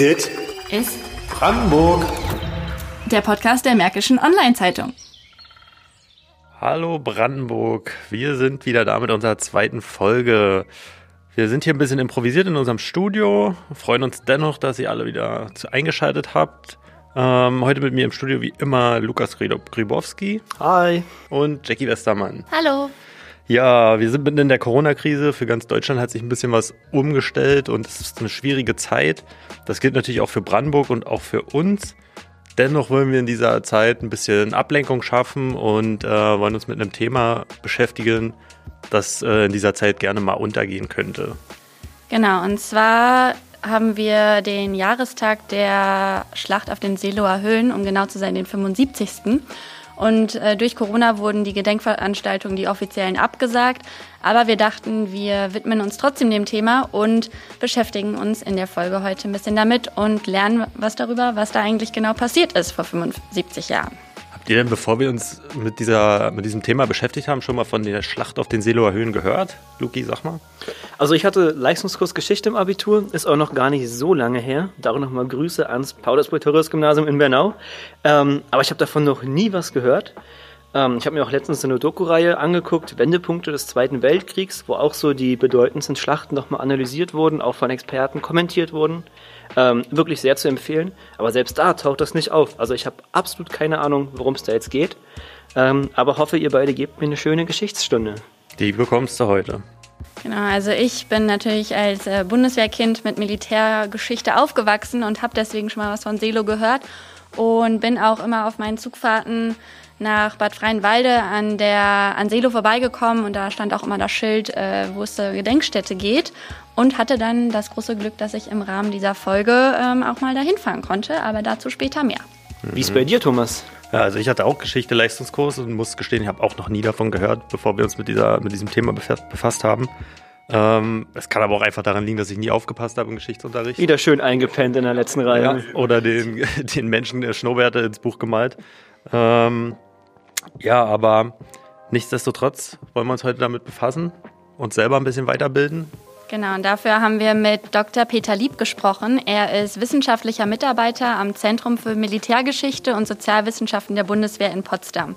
Dit ist Brandenburg. der Podcast der Märkischen Online-Zeitung. Hallo Brandenburg, wir sind wieder da mit unserer zweiten Folge. Wir sind hier ein bisschen improvisiert in unserem Studio, freuen uns dennoch, dass ihr alle wieder zu- eingeschaltet habt. Ähm, heute mit mir im Studio wie immer Lukas Gribowski Hi. und Jackie Westermann. Hallo. Ja, wir sind mitten in der Corona-Krise. Für ganz Deutschland hat sich ein bisschen was umgestellt und es ist eine schwierige Zeit. Das gilt natürlich auch für Brandenburg und auch für uns. Dennoch wollen wir in dieser Zeit ein bisschen Ablenkung schaffen und äh, wollen uns mit einem Thema beschäftigen, das äh, in dieser Zeit gerne mal untergehen könnte. Genau, und zwar haben wir den Jahrestag der Schlacht auf den Seeloer Höhen, um genau zu sein, den 75. Und äh, durch Corona wurden die Gedenkveranstaltungen, die offiziellen, abgesagt. Aber wir dachten, wir widmen uns trotzdem dem Thema und beschäftigen uns in der Folge heute ein bisschen damit und lernen was darüber, was da eigentlich genau passiert ist vor 75 Jahren. Habt ihr denn, bevor wir uns mit, dieser, mit diesem Thema beschäftigt haben, schon mal von der Schlacht auf den Seeloer Höhen gehört? Luki, sag mal. Also ich hatte Leistungskurs Geschichte im Abitur, ist auch noch gar nicht so lange her. Darum nochmal Grüße ans Paulus-Pretorius-Gymnasium in Bernau. Ähm, aber ich habe davon noch nie was gehört. Ähm, ich habe mir auch letztens eine Doku-Reihe angeguckt, Wendepunkte des Zweiten Weltkriegs, wo auch so die bedeutendsten Schlachten nochmal analysiert wurden, auch von Experten kommentiert wurden. Ähm, wirklich sehr zu empfehlen. Aber selbst da taucht das nicht auf. Also ich habe absolut keine Ahnung, worum es da jetzt geht. Ähm, aber hoffe, ihr beide gebt mir eine schöne Geschichtsstunde. Die bekommst du heute. Genau, also ich bin natürlich als äh, Bundeswehrkind mit Militärgeschichte aufgewachsen und habe deswegen schon mal was von Selo gehört und bin auch immer auf meinen Zugfahrten nach Bad Freienwalde an der an Selo vorbeigekommen und da stand auch immer das Schild, äh, wo es zur Gedenkstätte geht und hatte dann das große Glück, dass ich im Rahmen dieser Folge ähm, auch mal dahin fahren konnte, aber dazu später mehr. Wie ist bei dir, Thomas? Ja, also ich hatte auch Geschichte Leistungskurs und muss gestehen, ich habe auch noch nie davon gehört, bevor wir uns mit, dieser, mit diesem Thema befa- befasst haben. Ähm, es kann aber auch einfach daran liegen, dass ich nie aufgepasst habe im Geschichtsunterricht. Wieder schön eingepennt in der letzten Reihe. Ja, oder den, den Menschen der Schnurrbärte ins Buch gemalt. Ähm, ja, aber nichtsdestotrotz wollen wir uns heute damit befassen, uns selber ein bisschen weiterbilden. Genau, und dafür haben wir mit Dr. Peter Lieb gesprochen. Er ist wissenschaftlicher Mitarbeiter am Zentrum für Militärgeschichte und Sozialwissenschaften der Bundeswehr in Potsdam.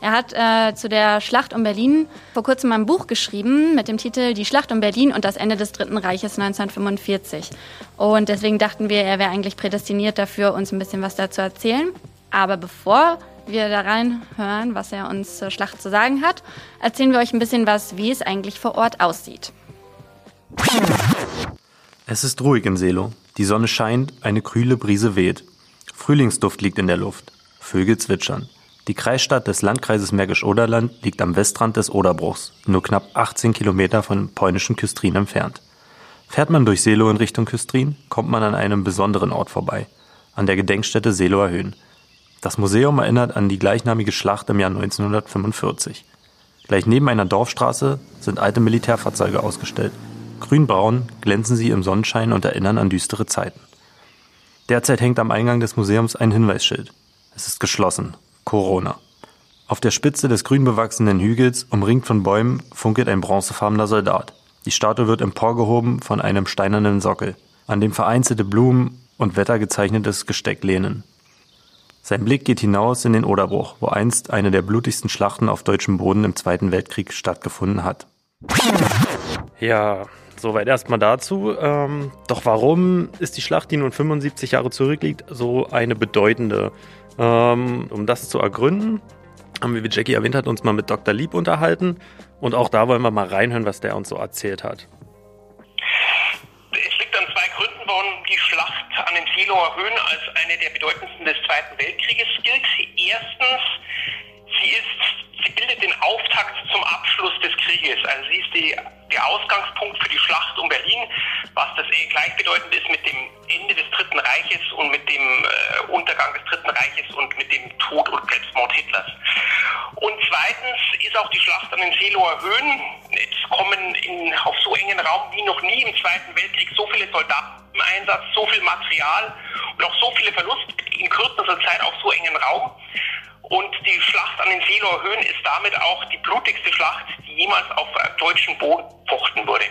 Er hat äh, zu der Schlacht um Berlin vor kurzem ein Buch geschrieben mit dem Titel Die Schlacht um Berlin und das Ende des Dritten Reiches 1945. Und deswegen dachten wir, er wäre eigentlich prädestiniert dafür, uns ein bisschen was dazu erzählen. Aber bevor wir da reinhören, was er uns zur Schlacht zu sagen hat, erzählen wir euch ein bisschen was, wie es eigentlich vor Ort aussieht. Es ist ruhig in Selo. Die Sonne scheint, eine kühle Brise weht. Frühlingsduft liegt in der Luft. Vögel zwitschern. Die Kreisstadt des Landkreises Märkisch-Oderland liegt am Westrand des Oderbruchs, nur knapp 18 Kilometer von polnischen Küstrin entfernt. Fährt man durch Selo in Richtung Küstrin, kommt man an einem besonderen Ort vorbei, an der Gedenkstätte Seloer Höhen. Das Museum erinnert an die gleichnamige Schlacht im Jahr 1945. Gleich neben einer Dorfstraße sind alte Militärfahrzeuge ausgestellt. Grünbraun glänzen sie im Sonnenschein und erinnern an düstere Zeiten. Derzeit hängt am Eingang des Museums ein Hinweisschild. Es ist geschlossen. Corona. Auf der Spitze des grün bewachsenen Hügels, umringt von Bäumen, funkelt ein bronzefarbener Soldat. Die Statue wird emporgehoben von einem steinernen Sockel, an dem vereinzelte Blumen und wettergezeichnetes Gesteck lehnen. Sein Blick geht hinaus in den Oderbruch, wo einst eine der blutigsten Schlachten auf deutschem Boden im Zweiten Weltkrieg stattgefunden hat. Ja, soweit erstmal dazu. Ähm, doch warum ist die Schlacht, die nun 75 Jahre zurückliegt, so eine bedeutende? Ähm, um das zu ergründen, haben wir, wie Jackie erwähnt hat, uns mal mit Dr. Lieb unterhalten. Und auch da wollen wir mal reinhören, was der uns so erzählt hat. Seeloer Höhen als eine der bedeutendsten des Zweiten Weltkrieges gilt. Erstens, sie ist, sie bildet den Auftakt zum Abschluss des Krieges. Also sie ist die, der Ausgangspunkt für die Schlacht um Berlin, was das eh gleichbedeutend ist mit dem Ende des Dritten Reiches und mit dem äh, Untergang des Dritten Reiches und mit dem Tod und Selbstmord Hitlers. Und zweitens ist auch die Schlacht an den Seeloer Höhen. Es kommen in, auf so engen Raum wie noch nie im Zweiten Weltkrieg so viele Soldaten Einsatz, so viel Material und auch so viele Verluste in kürzester Zeit auf so engen Raum. Und die Schlacht an den Seeloer Höhen ist damit auch die blutigste Schlacht, die jemals auf äh, deutschem Boden fochten wurde.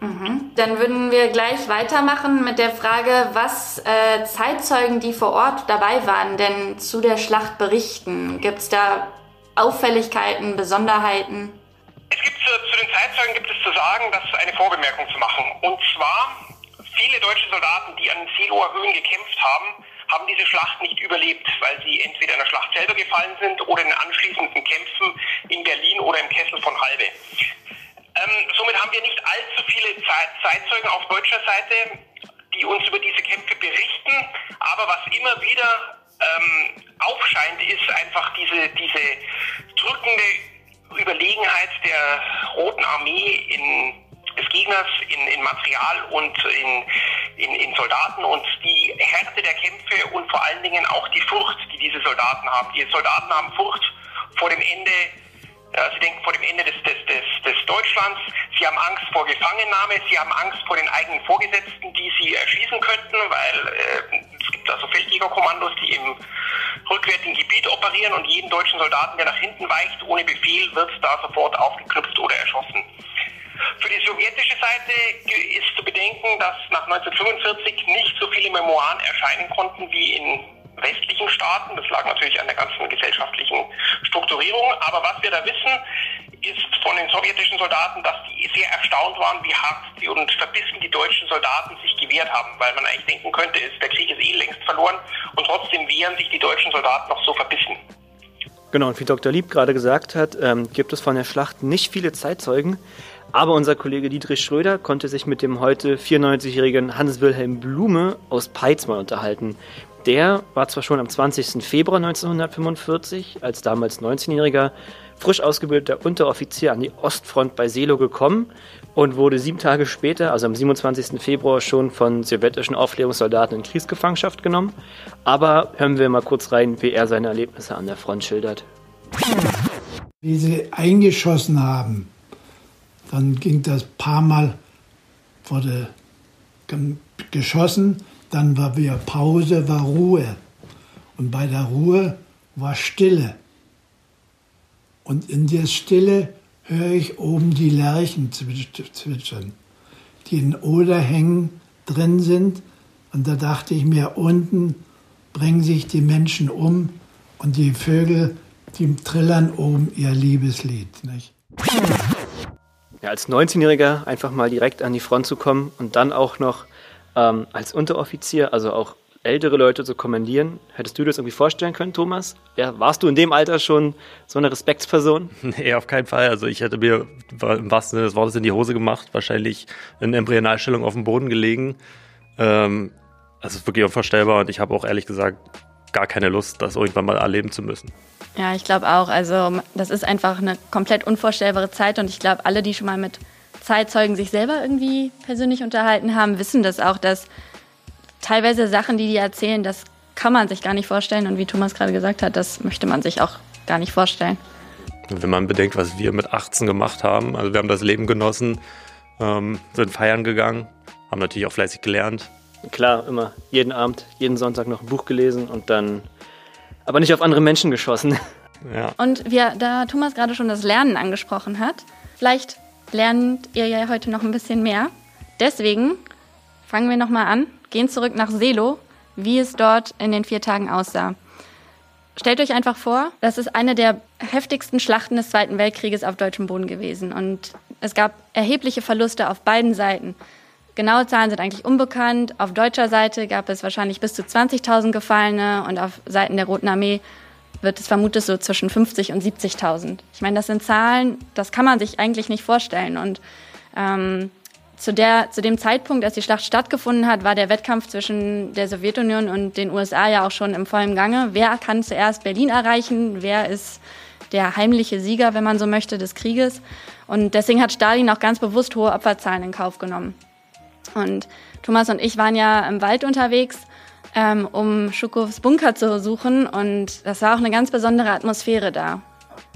Mhm. Dann würden wir gleich weitermachen mit der Frage, was äh, Zeitzeugen, die vor Ort dabei waren, denn zu der Schlacht berichten. Gibt es da Auffälligkeiten, Besonderheiten? Es gibt zu, zu den Zeitzeugen gibt es zu sagen, dass eine Vorbemerkung zu machen. Und zwar viele deutsche Soldaten, die an Seelower Höhen gekämpft haben, haben diese Schlacht nicht überlebt, weil sie entweder in der Schlacht selber gefallen sind oder in den anschließenden Kämpfen in Berlin oder im Kessel von Halbe. Ähm, somit haben wir nicht allzu viele Zeitzeugen auf deutscher Seite, die uns über diese Kämpfe berichten. Aber was immer wieder ähm, aufscheint, ist einfach diese, diese drückende Überlegenheit der Roten Armee in des Gegners in, in Material und in, in, in Soldaten und die Härte der Kämpfe und vor allen Dingen auch die Furcht, die diese Soldaten haben. Die Soldaten haben Furcht vor dem Ende ja, sie denken vor dem Ende des, des, des, des Deutschlands. Sie haben Angst vor Gefangennahme. Sie haben Angst vor den eigenen Vorgesetzten, die sie erschießen könnten, weil äh, es gibt also Feldjägerkommandos, die im rückwärtigen Gebiet operieren und jeden deutschen Soldaten, der nach hinten weicht, ohne Befehl, wird da sofort aufgeknüpft oder erschossen. Für die sowjetische Seite ist zu bedenken, dass nach 1945 nicht so viele Memoiren erscheinen konnten wie in westlichen Staaten. Das lag natürlich an der ganzen gesellschaftlichen Strukturierung. Aber was wir da wissen, ist von den sowjetischen Soldaten, dass die sehr erstaunt waren, wie hart und verbissen die deutschen Soldaten sich gewehrt haben, weil man eigentlich denken könnte, der Krieg ist eh längst verloren und trotzdem wehren sich die deutschen Soldaten noch so verbissen. Genau, und wie Dr. Lieb gerade gesagt hat, ähm, gibt es von der Schlacht nicht viele Zeitzeugen. Aber unser Kollege Dietrich Schröder konnte sich mit dem heute 94-jährigen Hans-Wilhelm Blume aus Peitz mal unterhalten. Der war zwar schon am 20. Februar 1945 als damals 19-jähriger frisch ausgebildeter Unteroffizier an die Ostfront bei Selo gekommen und wurde sieben Tage später, also am 27. Februar, schon von sowjetischen Aufklärungssoldaten in Kriegsgefangenschaft genommen. Aber hören wir mal kurz rein, wie er seine Erlebnisse an der Front schildert. Wie sie eingeschossen haben, dann ging das paar Mal, wurde geschossen, dann war wieder Pause, war Ruhe. Und bei der Ruhe war Stille. Und in der Stille höre ich oben die Lerchen zwitschern, die in Oderhängen drin sind. Und da dachte ich mir, unten bringen sich die Menschen um und die Vögel, die trillern oben ihr Liebeslied. Nicht? Ja, als 19-Jähriger einfach mal direkt an die Front zu kommen und dann auch noch ähm, als Unteroffizier, also auch ältere Leute zu kommandieren. Hättest du dir das irgendwie vorstellen können, Thomas? Ja, warst du in dem Alter schon so eine Respektsperson? Nee, auf keinen Fall. Also ich hätte mir im wahrsten Sinne des Wortes in die Hose gemacht, wahrscheinlich in Embryonalstellung auf dem Boden gelegen. Ähm, das ist wirklich unvorstellbar und ich habe auch ehrlich gesagt gar keine Lust, das irgendwann mal erleben zu müssen. Ja, ich glaube auch. Also das ist einfach eine komplett unvorstellbare Zeit und ich glaube, alle, die schon mal mit Zeitzeugen sich selber irgendwie persönlich unterhalten haben, wissen das auch, dass teilweise Sachen, die die erzählen, das kann man sich gar nicht vorstellen und wie Thomas gerade gesagt hat, das möchte man sich auch gar nicht vorstellen. Wenn man bedenkt, was wir mit 18 gemacht haben, also wir haben das Leben genossen, ähm, sind feiern gegangen, haben natürlich auch fleißig gelernt. Klar, immer jeden Abend, jeden Sonntag noch ein Buch gelesen und dann aber nicht auf andere Menschen geschossen. Ja. Und wir, da Thomas gerade schon das Lernen angesprochen hat, vielleicht lernt ihr ja heute noch ein bisschen mehr. Deswegen fangen wir nochmal an, gehen zurück nach Selo, wie es dort in den vier Tagen aussah. Stellt euch einfach vor, das ist eine der heftigsten Schlachten des Zweiten Weltkrieges auf deutschem Boden gewesen. Und es gab erhebliche Verluste auf beiden Seiten. Genaue Zahlen sind eigentlich unbekannt. Auf deutscher Seite gab es wahrscheinlich bis zu 20.000 Gefallene und auf Seiten der Roten Armee wird es vermutet so zwischen 50 und 70.000. Ich meine, das sind Zahlen, das kann man sich eigentlich nicht vorstellen. Und ähm, zu, der, zu dem Zeitpunkt, als die Schlacht stattgefunden hat, war der Wettkampf zwischen der Sowjetunion und den USA ja auch schon im vollen Gange. Wer kann zuerst Berlin erreichen? Wer ist der heimliche Sieger, wenn man so möchte, des Krieges? Und deswegen hat Stalin auch ganz bewusst hohe Opferzahlen in Kauf genommen. Und Thomas und ich waren ja im Wald unterwegs, ähm, um Schukows Bunker zu suchen. Und das war auch eine ganz besondere Atmosphäre da.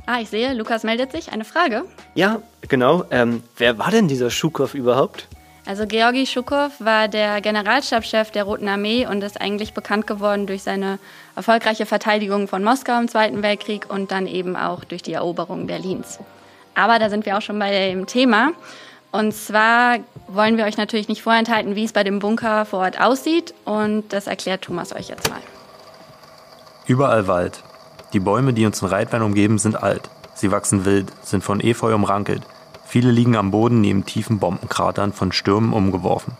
Ah, ich sehe, Lukas meldet sich. Eine Frage? Ja, genau. Ähm, wer war denn dieser Schukow überhaupt? Also Georgi Schukow war der Generalstabschef der Roten Armee und ist eigentlich bekannt geworden durch seine erfolgreiche Verteidigung von Moskau im Zweiten Weltkrieg und dann eben auch durch die Eroberung Berlins. Aber da sind wir auch schon bei dem Thema. Und zwar wollen wir euch natürlich nicht vorenthalten, wie es bei dem Bunker vor Ort aussieht. Und das erklärt Thomas euch jetzt mal. Überall Wald. Die Bäume, die uns in Reitwein umgeben, sind alt. Sie wachsen wild, sind von Efeu umrankelt. Viele liegen am Boden neben tiefen Bombenkratern von Stürmen umgeworfen.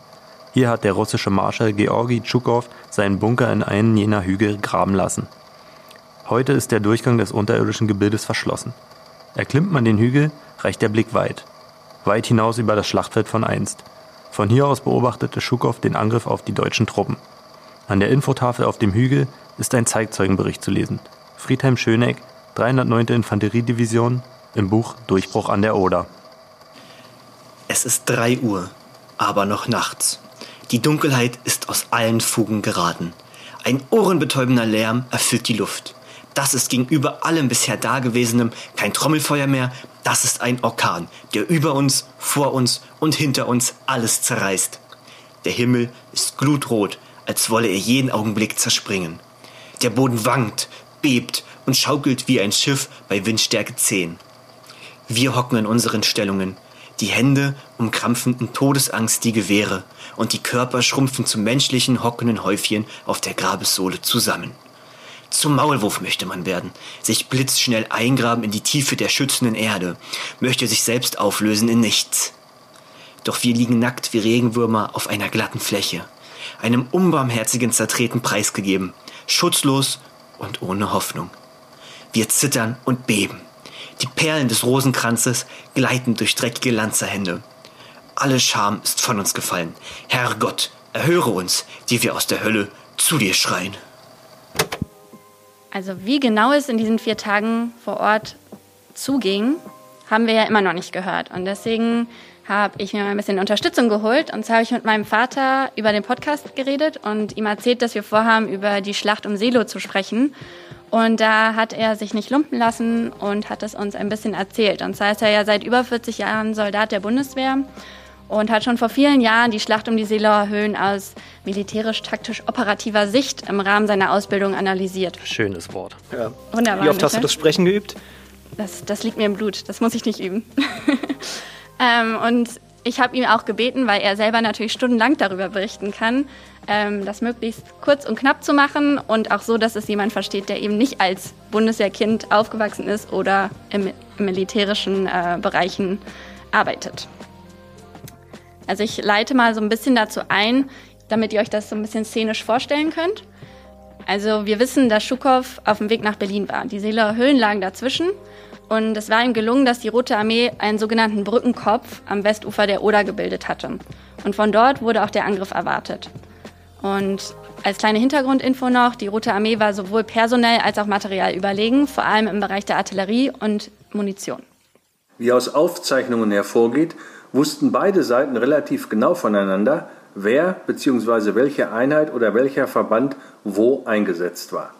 Hier hat der russische Marschall Georgi Tschukow seinen Bunker in einen jener Hügel graben lassen. Heute ist der Durchgang des unterirdischen Gebildes verschlossen. Erklimmt man den Hügel, reicht der Blick weit. Weit hinaus über das Schlachtfeld von einst. Von hier aus beobachtete Schukow den Angriff auf die deutschen Truppen. An der Infotafel auf dem Hügel ist ein Zeitzeugenbericht zu lesen. Friedhelm Schöneck, 309. Infanteriedivision, im Buch Durchbruch an der Oder. Es ist drei Uhr, aber noch nachts. Die Dunkelheit ist aus allen Fugen geraten. Ein ohrenbetäubender Lärm erfüllt die Luft. Das ist gegenüber allem bisher Dagewesenem kein Trommelfeuer mehr, das ist ein Orkan, der über uns, vor uns und hinter uns alles zerreißt. Der Himmel ist glutrot, als wolle er jeden Augenblick zerspringen. Der Boden wankt, bebt und schaukelt wie ein Schiff bei Windstärke 10. Wir hocken in unseren Stellungen. Die Hände umkrampfen in Todesangst die Gewehre und die Körper schrumpfen zu menschlichen hockenden Häufchen auf der Grabessohle zusammen. Zum Maulwurf möchte man werden, sich blitzschnell eingraben in die Tiefe der schützenden Erde, möchte sich selbst auflösen in nichts. Doch wir liegen nackt wie Regenwürmer auf einer glatten Fläche, einem unbarmherzigen Zertreten preisgegeben, schutzlos und ohne Hoffnung. Wir zittern und beben. Die Perlen des Rosenkranzes gleiten durch dreckige Lanzerhände. Alle Scham ist von uns gefallen. Herr Gott, erhöre uns, die wir aus der Hölle zu dir schreien. Also wie genau es in diesen vier Tagen vor Ort zuging, haben wir ja immer noch nicht gehört. Und deswegen habe ich mir mal ein bisschen Unterstützung geholt. Und zwar habe ich mit meinem Vater über den Podcast geredet und ihm erzählt, dass wir vorhaben, über die Schlacht um Selo zu sprechen. Und da hat er sich nicht lumpen lassen und hat es uns ein bisschen erzählt. Und zwar ist er ja seit über 40 Jahren Soldat der Bundeswehr und hat schon vor vielen Jahren die Schlacht um die Seelauer Höhen aus militärisch-taktisch-operativer Sicht im Rahmen seiner Ausbildung analysiert. Schönes Wort. Ja. Wunderbar. Wie oft hast du ne? das Sprechen geübt? Das, das liegt mir im Blut, das muss ich nicht üben. ähm, und ich habe ihm auch gebeten, weil er selber natürlich stundenlang darüber berichten kann, ähm, das möglichst kurz und knapp zu machen und auch so, dass es jemand versteht, der eben nicht als Bundeswehrkind aufgewachsen ist oder im, im militärischen äh, Bereichen arbeitet. Also ich leite mal so ein bisschen dazu ein, damit ihr euch das so ein bisschen szenisch vorstellen könnt. Also wir wissen, dass Schukow auf dem Weg nach Berlin war. Die Seeler Höhlen lagen dazwischen und es war ihm gelungen, dass die Rote Armee einen sogenannten Brückenkopf am Westufer der Oder gebildet hatte. Und von dort wurde auch der Angriff erwartet. Und als kleine Hintergrundinfo noch, die Rote Armee war sowohl personell als auch material überlegen, vor allem im Bereich der Artillerie und Munition. Wie aus Aufzeichnungen hervorgeht, wussten beide Seiten relativ genau voneinander, wer bzw. welche Einheit oder welcher Verband wo eingesetzt war.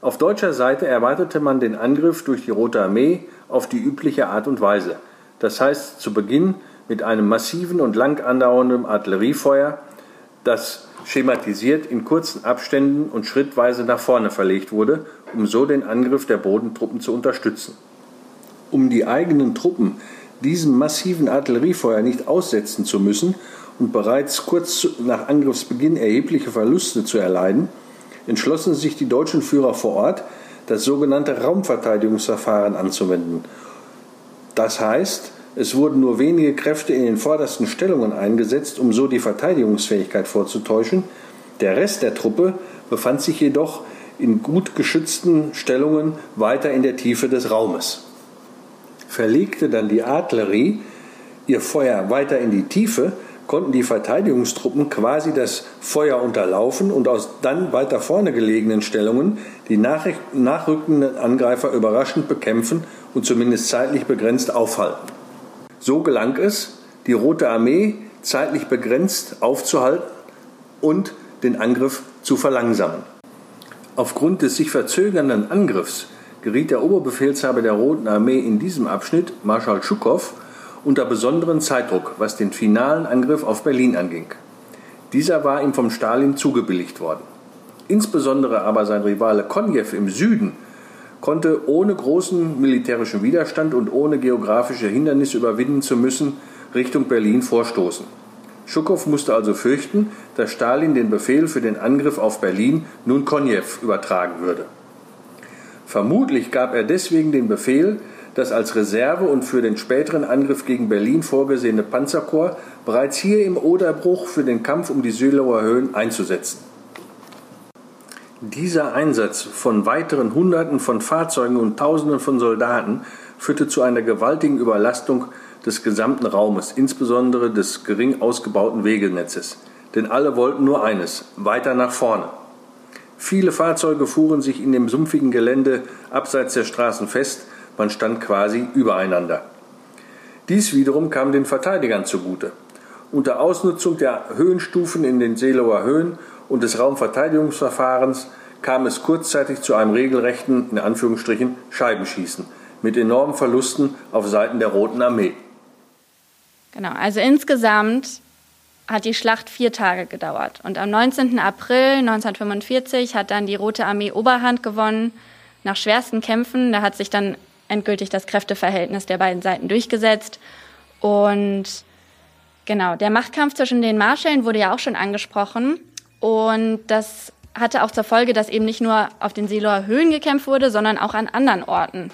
Auf deutscher Seite erwartete man den Angriff durch die Rote Armee auf die übliche Art und Weise. Das heißt zu Beginn mit einem massiven und lang andauernden Artilleriefeuer, das schematisiert in kurzen Abständen und schrittweise nach vorne verlegt wurde, um so den Angriff der Bodentruppen zu unterstützen. Um die eigenen Truppen diesem massiven Artilleriefeuer nicht aussetzen zu müssen und bereits kurz nach Angriffsbeginn erhebliche Verluste zu erleiden, entschlossen sich die deutschen Führer vor Ort, das sogenannte Raumverteidigungsverfahren anzuwenden. Das heißt, es wurden nur wenige Kräfte in den vordersten Stellungen eingesetzt, um so die Verteidigungsfähigkeit vorzutäuschen. Der Rest der Truppe befand sich jedoch in gut geschützten Stellungen weiter in der Tiefe des Raumes verlegte dann die Artillerie ihr Feuer weiter in die Tiefe, konnten die Verteidigungstruppen quasi das Feuer unterlaufen und aus dann weiter vorne gelegenen Stellungen die nachrückenden Angreifer überraschend bekämpfen und zumindest zeitlich begrenzt aufhalten. So gelang es, die Rote Armee zeitlich begrenzt aufzuhalten und den Angriff zu verlangsamen. Aufgrund des sich verzögernden Angriffs geriet der Oberbefehlshaber der Roten Armee in diesem Abschnitt, Marschall Schukow, unter besonderen Zeitdruck, was den finalen Angriff auf Berlin anging. Dieser war ihm vom Stalin zugebilligt worden. Insbesondere aber sein Rivale Konjew im Süden konnte ohne großen militärischen Widerstand und ohne geografische Hindernisse überwinden zu müssen, Richtung Berlin vorstoßen. Schukow musste also fürchten, dass Stalin den Befehl für den Angriff auf Berlin nun Konjew übertragen würde. Vermutlich gab er deswegen den Befehl, das als Reserve und für den späteren Angriff gegen Berlin vorgesehene Panzerkorps bereits hier im Oderbruch für den Kampf um die Sühlauer Höhen einzusetzen. Dieser Einsatz von weiteren Hunderten von Fahrzeugen und Tausenden von Soldaten führte zu einer gewaltigen Überlastung des gesamten Raumes, insbesondere des gering ausgebauten Wegenetzes. Denn alle wollten nur eines, weiter nach vorne. Viele Fahrzeuge fuhren sich in dem sumpfigen Gelände abseits der Straßen fest, man stand quasi übereinander. Dies wiederum kam den Verteidigern zugute. Unter Ausnutzung der Höhenstufen in den Seelower Höhen und des Raumverteidigungsverfahrens kam es kurzzeitig zu einem regelrechten, in Anführungsstrichen, Scheibenschießen mit enormen Verlusten auf Seiten der Roten Armee. Genau, also insgesamt hat die Schlacht vier Tage gedauert. Und am 19. April 1945 hat dann die Rote Armee Oberhand gewonnen. Nach schwersten Kämpfen, da hat sich dann endgültig das Kräfteverhältnis der beiden Seiten durchgesetzt. Und genau, der Machtkampf zwischen den Marschällen wurde ja auch schon angesprochen. Und das hatte auch zur Folge, dass eben nicht nur auf den Seeloer Höhen gekämpft wurde, sondern auch an anderen Orten.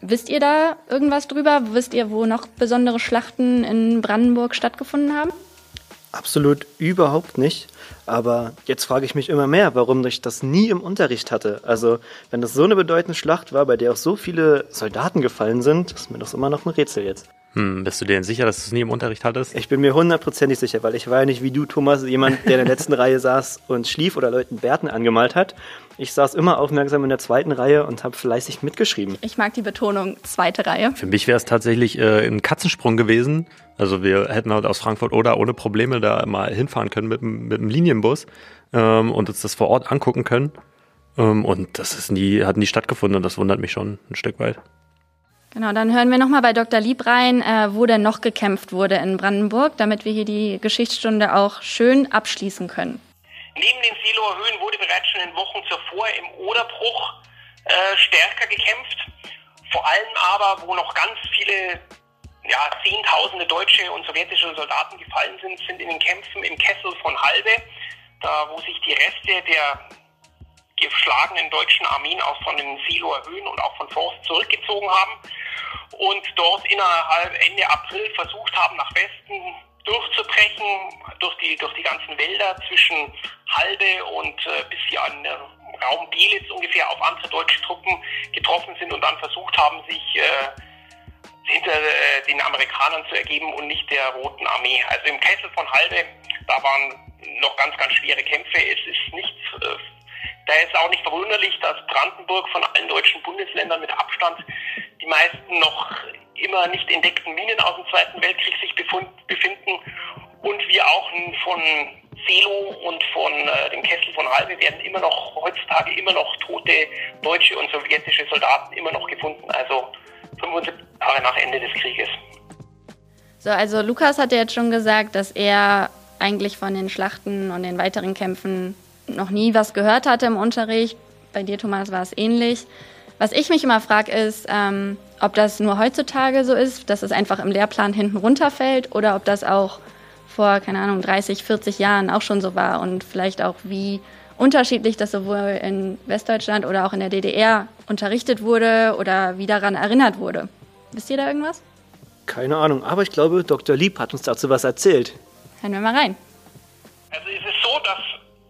Wisst ihr da irgendwas drüber? Wisst ihr, wo noch besondere Schlachten in Brandenburg stattgefunden haben? Absolut überhaupt nicht. Aber jetzt frage ich mich immer mehr, warum ich das nie im Unterricht hatte. Also, wenn das so eine bedeutende Schlacht war, bei der auch so viele Soldaten gefallen sind, ist mir das immer noch ein Rätsel jetzt. Hm, bist du dir denn sicher, dass du es nie im Unterricht hattest? Ich bin mir hundertprozentig sicher, weil ich war ja nicht wie du, Thomas, jemand, der in der letzten Reihe saß und schlief oder Leuten Bärten angemalt hat. Ich saß immer aufmerksam in der zweiten Reihe und habe fleißig mitgeschrieben. Ich mag die Betonung zweite Reihe. Für mich wäre es tatsächlich äh, ein Katzensprung gewesen. Also wir hätten halt aus Frankfurt oder ohne Probleme da mal hinfahren können mit, mit dem Linienbus ähm, und uns das vor Ort angucken können. Ähm, und das ist nie, hat nie stattgefunden und das wundert mich schon ein Stück weit. Genau, dann hören wir nochmal bei Dr. Lieb rein, äh, wo denn noch gekämpft wurde in Brandenburg, damit wir hier die Geschichtsstunde auch schön abschließen können. Neben den Seelower Höhen wurde bereits schon in Wochen zuvor im Oderbruch äh, stärker gekämpft. Vor allem aber, wo noch ganz viele ja, Zehntausende deutsche und sowjetische Soldaten gefallen sind, sind in den Kämpfen im Kessel von Halbe, da wo sich die Reste der geschlagenen deutschen Armeen aus von den Seelower Höhen und auch von Forst zurückgezogen haben und dort innerhalb Ende April versucht haben, nach Westen durchzubrechen, durch die, durch die ganzen Wälder zwischen Halbe und äh, bis sie an äh, Raum Belitz ungefähr auf andere deutsche Truppen getroffen sind und dann versucht haben, sich äh, hinter äh, den Amerikanern zu ergeben und nicht der Roten Armee. Also im Kessel von Halbe, da waren noch ganz, ganz schwere Kämpfe. Es ist nichts äh, da ist auch nicht verwunderlich, dass Brandenburg von allen deutschen Bundesländern mit Abstand die meisten noch immer nicht entdeckten Minen aus dem Zweiten Weltkrieg sich befinden und wir auch von Selo und von äh, dem Kessel von Halbe werden immer noch heutzutage immer noch tote deutsche und sowjetische Soldaten immer noch gefunden, also 75 Jahre nach Ende des Krieges. So, also Lukas hat ja jetzt schon gesagt, dass er eigentlich von den Schlachten und den weiteren Kämpfen noch nie was gehört hatte im Unterricht. Bei dir, Thomas, war es ähnlich. Was ich mich immer frage, ist, ähm, ob das nur heutzutage so ist, dass es einfach im Lehrplan hinten runterfällt oder ob das auch vor, keine Ahnung, 30, 40 Jahren auch schon so war und vielleicht auch wie unterschiedlich das sowohl in Westdeutschland oder auch in der DDR unterrichtet wurde oder wie daran erinnert wurde. Wisst ihr da irgendwas? Keine Ahnung, aber ich glaube, Dr. Lieb hat uns dazu was erzählt. Hören wir mal rein. Also es ist so, dass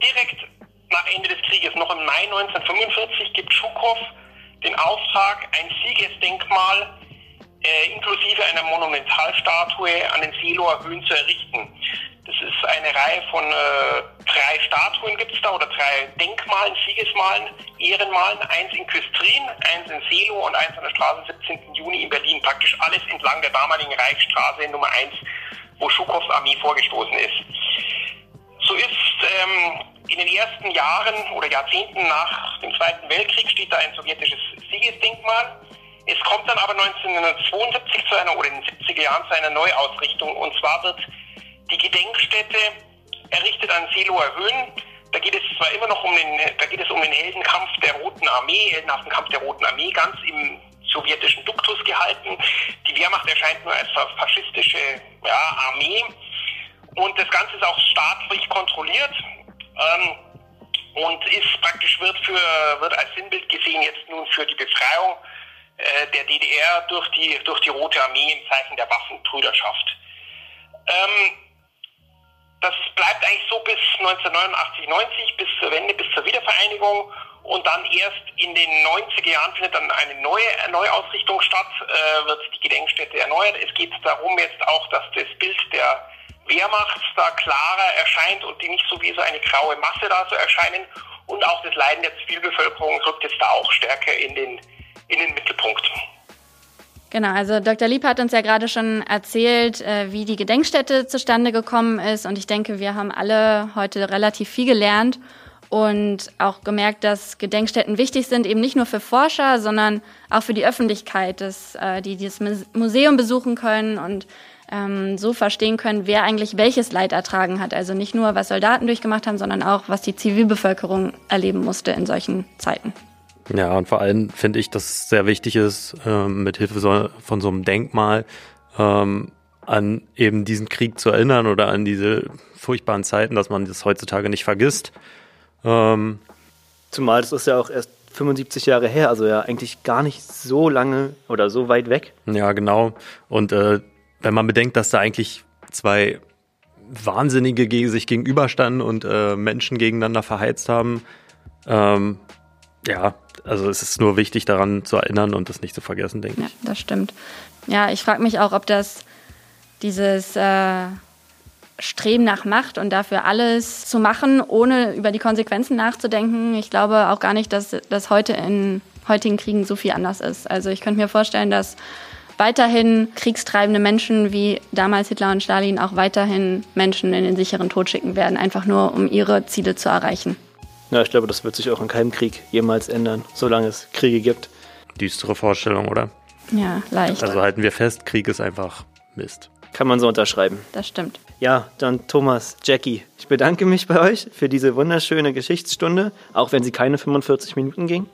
direkt nach Ende des Krieges, noch im Mai 1945, gibt Schukow den Auftrag, ein Siegesdenkmal äh, inklusive einer Monumentalstatue an den Seeloer Höhen zu errichten. Das ist eine Reihe von äh, drei Statuen gibt es da oder drei Denkmalen, Siegesmalen, Ehrenmalen, eins in Küstrin, eins in Seelow und eins an der Straße 17. Juni in Berlin. Praktisch alles entlang der damaligen Reichsstraße Nummer 1, wo Schukows Armee vorgestoßen ist. So ist ähm, in den ersten Jahren oder Jahrzehnten nach dem Zweiten Weltkrieg steht da ein sowjetisches Siegesdenkmal. Es kommt dann aber 1972 zu einer oder in den 70er Jahren zu einer Neuausrichtung und zwar wird die Gedenkstätte errichtet an Seelower Höhen. Da geht es zwar immer noch um den, da geht es um den Heldenkampf der Roten Armee, heldenhaften Kampf der Roten Armee, ganz im sowjetischen Duktus gehalten. Die Wehrmacht erscheint nur als faschistische ja, Armee und das Ganze ist auch staatlich kontrolliert. Ähm, und ist praktisch wird für wird als Sinnbild gesehen jetzt nun für die Befreiung äh, der DDR durch die durch die Rote Armee im Zeichen der Waffenbrüderschaft. Ähm, das bleibt eigentlich so bis 1989, 90, bis zur Wende, bis zur Wiedervereinigung. Und dann erst in den 90er Jahren findet dann eine neue Neuausrichtung statt, äh, wird die Gedenkstätte erneuert. Es geht darum jetzt auch, dass das Bild der Wehrmacht da klarer erscheint und die nicht so wie so eine graue Masse da so erscheinen. Und auch das Leiden der Zivilbevölkerung rückt jetzt da auch stärker in den, in den Mittelpunkt. Genau, also Dr. Lieb hat uns ja gerade schon erzählt, äh, wie die Gedenkstätte zustande gekommen ist. Und ich denke, wir haben alle heute relativ viel gelernt und auch gemerkt, dass Gedenkstätten wichtig sind, eben nicht nur für Forscher, sondern auch für die Öffentlichkeit, dass äh, die dieses Museum besuchen können und ähm, so verstehen können, wer eigentlich welches Leid ertragen hat. Also nicht nur, was Soldaten durchgemacht haben, sondern auch, was die Zivilbevölkerung erleben musste in solchen Zeiten. Ja, und vor allem finde ich, dass es sehr wichtig ist, ähm, mit Hilfe so, von so einem Denkmal ähm, an eben diesen Krieg zu erinnern oder an diese furchtbaren Zeiten, dass man das heutzutage nicht vergisst. Ähm, Zumal das ist ja auch erst 75 Jahre her, also ja eigentlich gar nicht so lange oder so weit weg. Ja, genau. Und äh, wenn man bedenkt, dass da eigentlich zwei Wahnsinnige gegen sich gegenüberstanden und äh, Menschen gegeneinander verheizt haben, ähm, ja, also es ist nur wichtig daran zu erinnern und das nicht zu vergessen, denke ja, ich. Das stimmt. Ja, ich frage mich auch, ob das dieses äh, Streben nach Macht und dafür alles zu machen, ohne über die Konsequenzen nachzudenken. Ich glaube auch gar nicht, dass das heute in heutigen Kriegen so viel anders ist. Also ich könnte mir vorstellen, dass weiterhin kriegstreibende Menschen wie damals Hitler und Stalin auch weiterhin Menschen in den sicheren Tod schicken werden, einfach nur um ihre Ziele zu erreichen. Ja, ich glaube, das wird sich auch in keinem Krieg jemals ändern, solange es Kriege gibt. Düstere Vorstellung, oder? Ja, leicht. Also halten wir fest, Krieg ist einfach Mist. Kann man so unterschreiben. Das stimmt. Ja, dann Thomas, Jackie, ich bedanke mich bei euch für diese wunderschöne Geschichtsstunde, auch wenn sie keine 45 Minuten ging.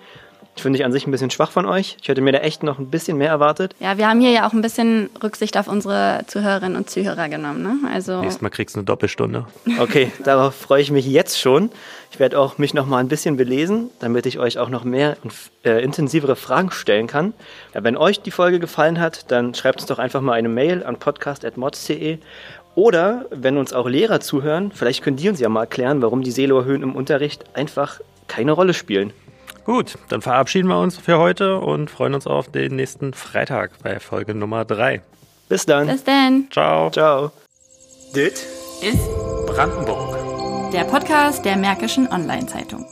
Finde ich an sich ein bisschen schwach von euch. Ich hätte mir da echt noch ein bisschen mehr erwartet. Ja, wir haben hier ja auch ein bisschen Rücksicht auf unsere Zuhörerinnen und Zuhörer genommen. Ne? Also Nächstes Mal kriegst du eine Doppelstunde. Okay, darauf freue ich mich jetzt schon. Ich werde auch mich noch mal ein bisschen belesen, damit ich euch auch noch mehr und äh, intensivere Fragen stellen kann. Ja, wenn euch die Folge gefallen hat, dann schreibt uns doch einfach mal eine Mail an podcast.mods.de oder wenn uns auch Lehrer zuhören, vielleicht können die uns ja mal erklären, warum die Seelohrhöhen im Unterricht einfach keine Rolle spielen. Gut, dann verabschieden wir uns für heute und freuen uns auf den nächsten Freitag bei Folge Nummer 3. Bis dann. Bis dann. Ciao. Ciao. Dit ist Brandenburg. Der Podcast der Märkischen Online-Zeitung.